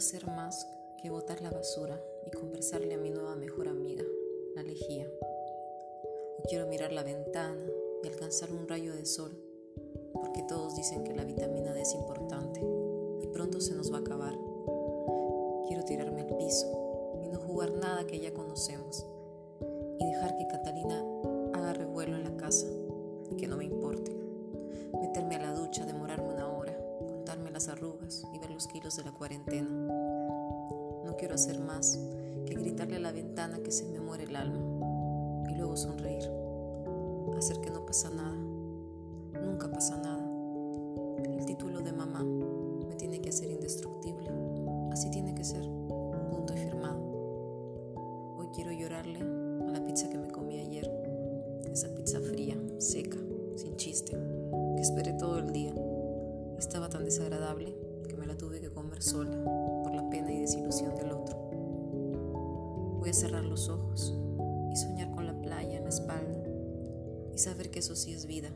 hacer más que botar la basura y conversarle a mi nueva mejor amiga, la lejía. Quiero mirar la ventana y alcanzar un rayo de sol, porque todos dicen que la vitamina D es importante y pronto se nos va a acabar. Quiero tirarme al piso y no jugar nada que ya conocemos y dejar que Catalina haga revuelo en la casa y que no me importe. Meterme a la ducha, demorarme contarme las arrugas y ver los kilos de la cuarentena. No quiero hacer más que gritarle a la ventana que se me muere el alma y luego sonreír. Hacer que no pasa nada. Nunca pasa nada. El título de mamá me tiene que hacer indestructible. Así tiene que ser. Punto y firmado. Hoy quiero llorarle a la pizza que me comí ayer. Esa pizza fría, seca, sin chiste, que esperé todo el día. Estaba tan desagradable que me la tuve que comer sola por la pena y desilusión del otro. Voy a cerrar los ojos y soñar con la playa en la espalda y saber que eso sí es vida.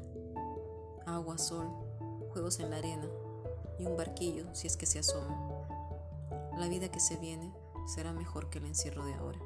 Agua, sol, juegos en la arena y un barquillo si es que se asoma. La vida que se viene será mejor que el encierro de ahora.